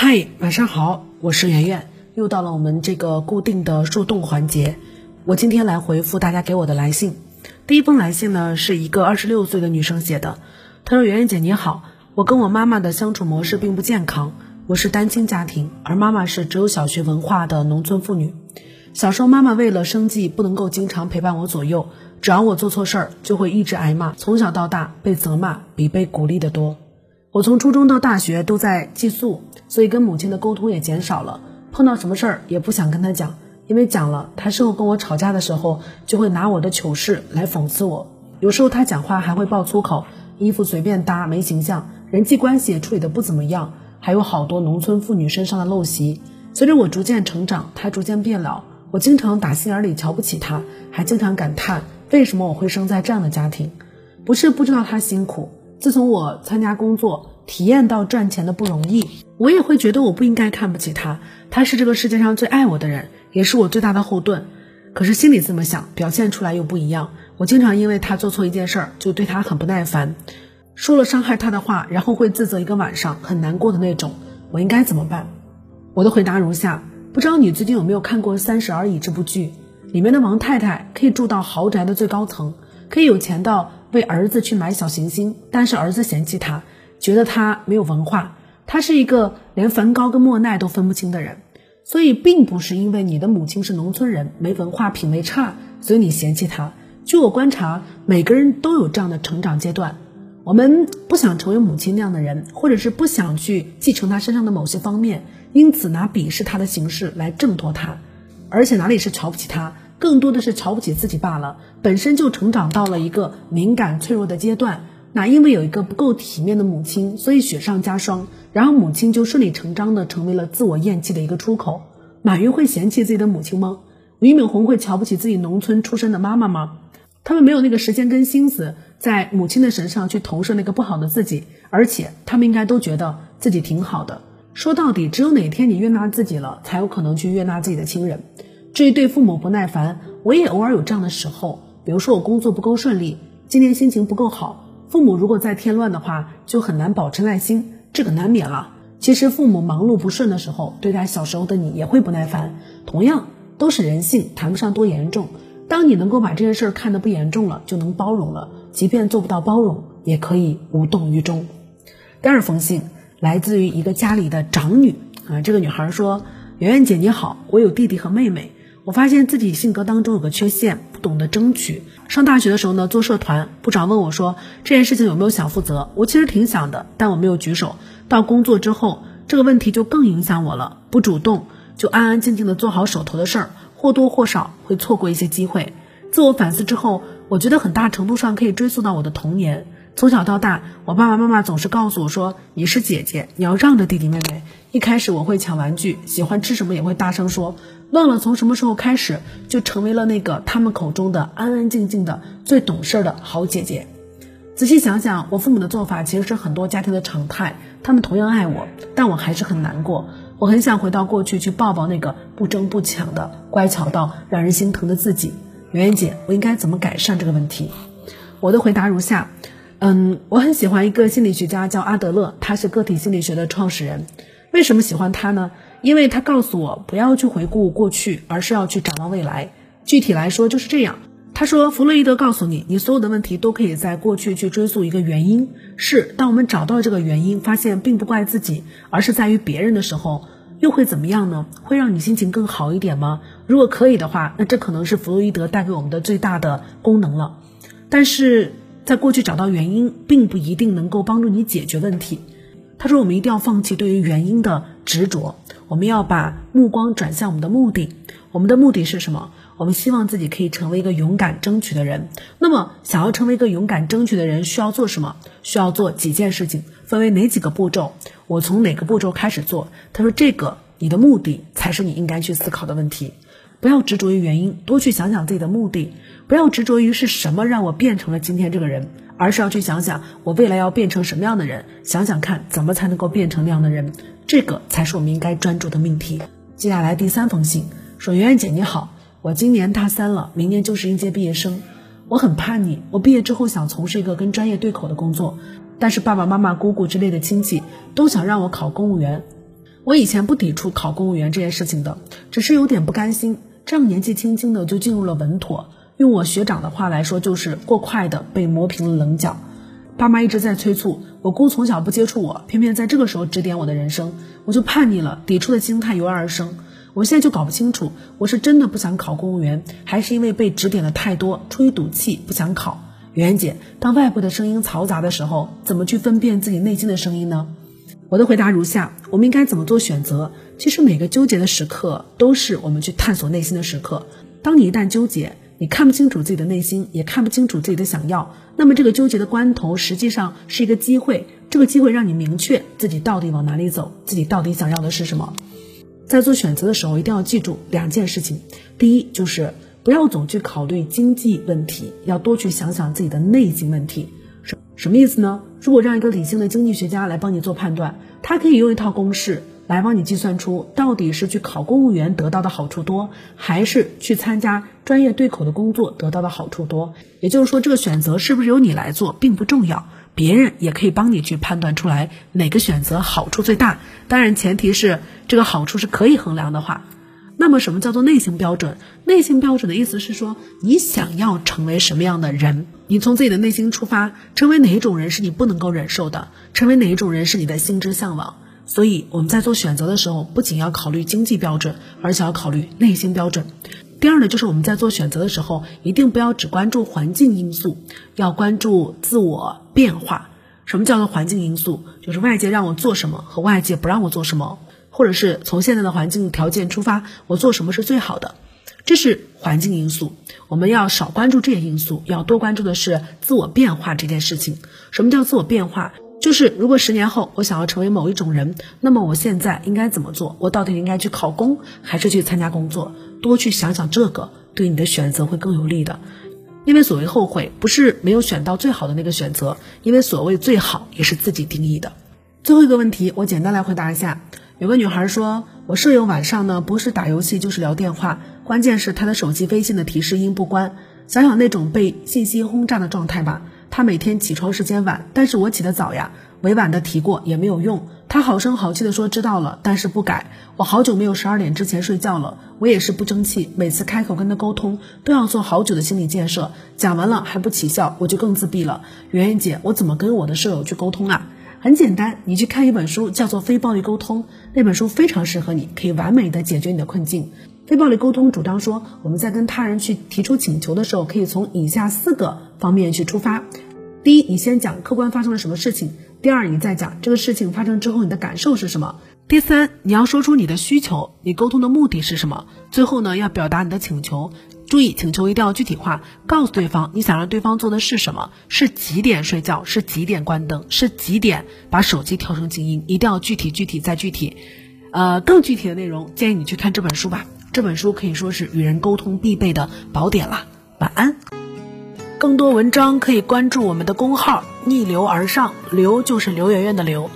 嗨，晚上好，我是圆圆，又到了我们这个固定的树洞环节。我今天来回复大家给我的来信。第一封来信呢，是一个二十六岁的女生写的。她说：“圆圆姐你好，我跟我妈妈的相处模式并不健康。我是单亲家庭，而妈妈是只有小学文化的农村妇女。小时候妈妈为了生计，不能够经常陪伴我左右，只要我做错事儿，就会一直挨骂。从小到大，被责骂比被鼓励的多。我从初中到大学都在寄宿。”所以跟母亲的沟通也减少了，碰到什么事儿也不想跟她讲，因为讲了，她事后跟我吵架的时候就会拿我的糗事来讽刺我。有时候她讲话还会爆粗口，衣服随便搭，没形象，人际关系也处理的不怎么样，还有好多农村妇女身上的陋习。随着我逐渐成长，她逐渐变老，我经常打心眼里瞧不起她，还经常感叹为什么我会生在这样的家庭。不是不知道她辛苦，自从我参加工作。体验到赚钱的不容易，我也会觉得我不应该看不起他。他是这个世界上最爱我的人，也是我最大的后盾。可是心里这么想，表现出来又不一样。我经常因为他做错一件事儿，就对他很不耐烦，说了伤害他的话，然后会自责一个晚上，很难过的那种。我应该怎么办？我的回答如下：不知道你最近有没有看过《三十而已》这部剧？里面的王太太可以住到豪宅的最高层，可以有钱到为儿子去买小行星，但是儿子嫌弃她。觉得他没有文化，他是一个连梵高跟莫奈都分不清的人，所以并不是因为你的母亲是农村人，没文化，品味差，所以你嫌弃他。据我观察，每个人都有这样的成长阶段。我们不想成为母亲那样的人，或者是不想去继承他身上的某些方面，因此拿鄙视他的形式来挣脱他。而且哪里是瞧不起他，更多的是瞧不起自己罢了。本身就成长到了一个敏感脆弱的阶段。那因为有一个不够体面的母亲，所以雪上加霜，然后母亲就顺理成章的成为了自我厌弃的一个出口。马云会嫌弃自己的母亲吗？俞敏洪会瞧不起自己农村出身的妈妈吗？他们没有那个时间跟心思在母亲的身上去投射那个不好的自己，而且他们应该都觉得自己挺好的。说到底，只有哪天你悦纳自己了，才有可能去悦纳自己的亲人。至于对父母不耐烦，我也偶尔有这样的时候，比如说我工作不够顺利，今天心情不够好。父母如果再添乱的话，就很难保持耐心，这个难免了。其实父母忙碌不顺的时候，对待小时候的你也会不耐烦，同样都是人性，谈不上多严重。当你能够把这件事儿看得不严重了，就能包容了。即便做不到包容，也可以无动于衷。第二封信来自于一个家里的长女啊，这个女孩说：“圆圆姐你好，我有弟弟和妹妹。”我发现自己性格当中有个缺陷，不懂得争取。上大学的时候呢，做社团，部长问我说这件事情有没有想负责？我其实挺想的，但我没有举手。到工作之后，这个问题就更影响我了。不主动，就安安静静的做好手头的事儿，或多或少会错过一些机会。自我反思之后，我觉得很大程度上可以追溯到我的童年。从小到大，我爸爸妈妈总是告诉我说：“你是姐姐，你要让着弟弟妹妹。”一开始我会抢玩具，喜欢吃什么也会大声说，忘了从什么时候开始就成为了那个他们口中的安安静静的、最懂事儿的好姐姐。仔细想想，我父母的做法其实是很多家庭的常态，他们同样爱我，但我还是很难过。我很想回到过去去抱抱那个不争不抢的、乖巧到让人心疼的自己。圆圆姐，我应该怎么改善这个问题？我的回答如下。嗯，我很喜欢一个心理学家叫阿德勒，他是个体心理学的创始人。为什么喜欢他呢？因为他告诉我不要去回顾过去，而是要去展望未来。具体来说就是这样。他说，弗洛伊德告诉你，你所有的问题都可以在过去去追溯一个原因。是，当我们找到这个原因，发现并不怪自己，而是在于别人的时候，又会怎么样呢？会让你心情更好一点吗？如果可以的话，那这可能是弗洛伊德带给我们的最大的功能了。但是。在过去找到原因，并不一定能够帮助你解决问题。他说：“我们一定要放弃对于原因的执着，我们要把目光转向我们的目的。我们的目的是什么？我们希望自己可以成为一个勇敢争取的人。那么，想要成为一个勇敢争取的人，需要做什么？需要做几件事情，分为哪几个步骤？我从哪个步骤开始做？”他说：“这个，你的目的才是你应该去思考的问题。不要执着于原因，多去想想自己的目的。”不要执着于是什么让我变成了今天这个人，而是要去想想我未来要变成什么样的人，想想看怎么才能够变成那样的人，这个才是我们应该专注的命题。接下来第三封信说：圆圆姐你好，我今年大三了，明年就是应届毕业生，我很叛逆，我毕业之后想从事一个跟专业对口的工作，但是爸爸妈妈、姑姑之类的亲戚都想让我考公务员。我以前不抵触考公务员这件事情的，只是有点不甘心，这样年纪轻轻的就进入了稳妥。用我学长的话来说，就是过快的被磨平了棱角。爸妈一直在催促，我姑从小不接触我，偏偏在这个时候指点我的人生，我就叛逆了，抵触的心态油然而生。我现在就搞不清楚，我是真的不想考公务员，还是因为被指点的太多，出于赌气不想考？圆圆姐，当外部的声音嘈杂的时候，怎么去分辨自己内心的声音呢？我的回答如下：我们应该怎么做选择？其实每个纠结的时刻，都是我们去探索内心的时刻。当你一旦纠结，你看不清楚自己的内心，也看不清楚自己的想要，那么这个纠结的关头，实际上是一个机会。这个机会让你明确自己到底往哪里走，自己到底想要的是什么。在做选择的时候，一定要记住两件事情：第一，就是不要总去考虑经济问题，要多去想想自己的内心问题。什么意思呢？如果让一个理性的经济学家来帮你做判断，他可以用一套公式来帮你计算出，到底是去考公务员得到的好处多，还是去参加专业对口的工作得到的好处多。也就是说，这个选择是不是由你来做，并不重要。别人也可以帮你去判断出来哪个选择好处最大，当然前提是这个好处是可以衡量的话。那么什么叫做内心标准？内心标准的意思是说，你想要成为什么样的人？你从自己的内心出发，成为哪一种人是你不能够忍受的？成为哪一种人是你的心之向往？所以我们在做选择的时候，不仅要考虑经济标准，而且要考虑内心标准。第二呢，就是我们在做选择的时候，一定不要只关注环境因素，要关注自我变化。什么叫做环境因素？就是外界让我做什么和外界不让我做什么，或者是从现在的环境条件出发，我做什么是最好的，这是环境因素。我们要少关注这些因素，要多关注的是自我变化这件事情。什么叫自我变化？就是如果十年后我想要成为某一种人，那么我现在应该怎么做？我到底应该去考公，还是去参加工作？多去想想这个，对你的选择会更有利的。因为所谓后悔，不是没有选到最好的那个选择，因为所谓最好也是自己定义的。最后一个问题，我简单来回答一下。有个女孩说，我舍友晚上呢不是打游戏就是聊电话，关键是她的手机微信的提示音不关。想想那种被信息轰炸的状态吧。他每天起床时间晚，但是我起得早呀。委婉的提过也没有用，他好声好气的说知道了，但是不改。我好久没有十二点之前睡觉了，我也是不争气，每次开口跟他沟通都要做好久的心理建设，讲完了还不起效，我就更自闭了。圆圆姐，我怎么跟我的舍友去沟通啊？很简单，你去看一本书，叫做《非暴力沟通》，那本书非常适合你，可以完美的解决你的困境。非暴力沟通主张说，我们在跟他人去提出请求的时候，可以从以下四个方面去出发。第一，你先讲客观发生了什么事情；第二，你再讲这个事情发生之后你的感受是什么；第三，你要说出你的需求，你沟通的目的是什么；最后呢，要表达你的请求。注意，请求一定要具体化，告诉对方你想让对方做的是什么，是几点睡觉，是几点关灯，是几点把手机调成静音，一定要具体、具体再具体。呃，更具体的内容，建议你去看这本书吧。这本书可以说是与人沟通必备的宝典了。晚安。更多文章可以关注我们的公号“逆流而上”，流就是刘媛媛的刘。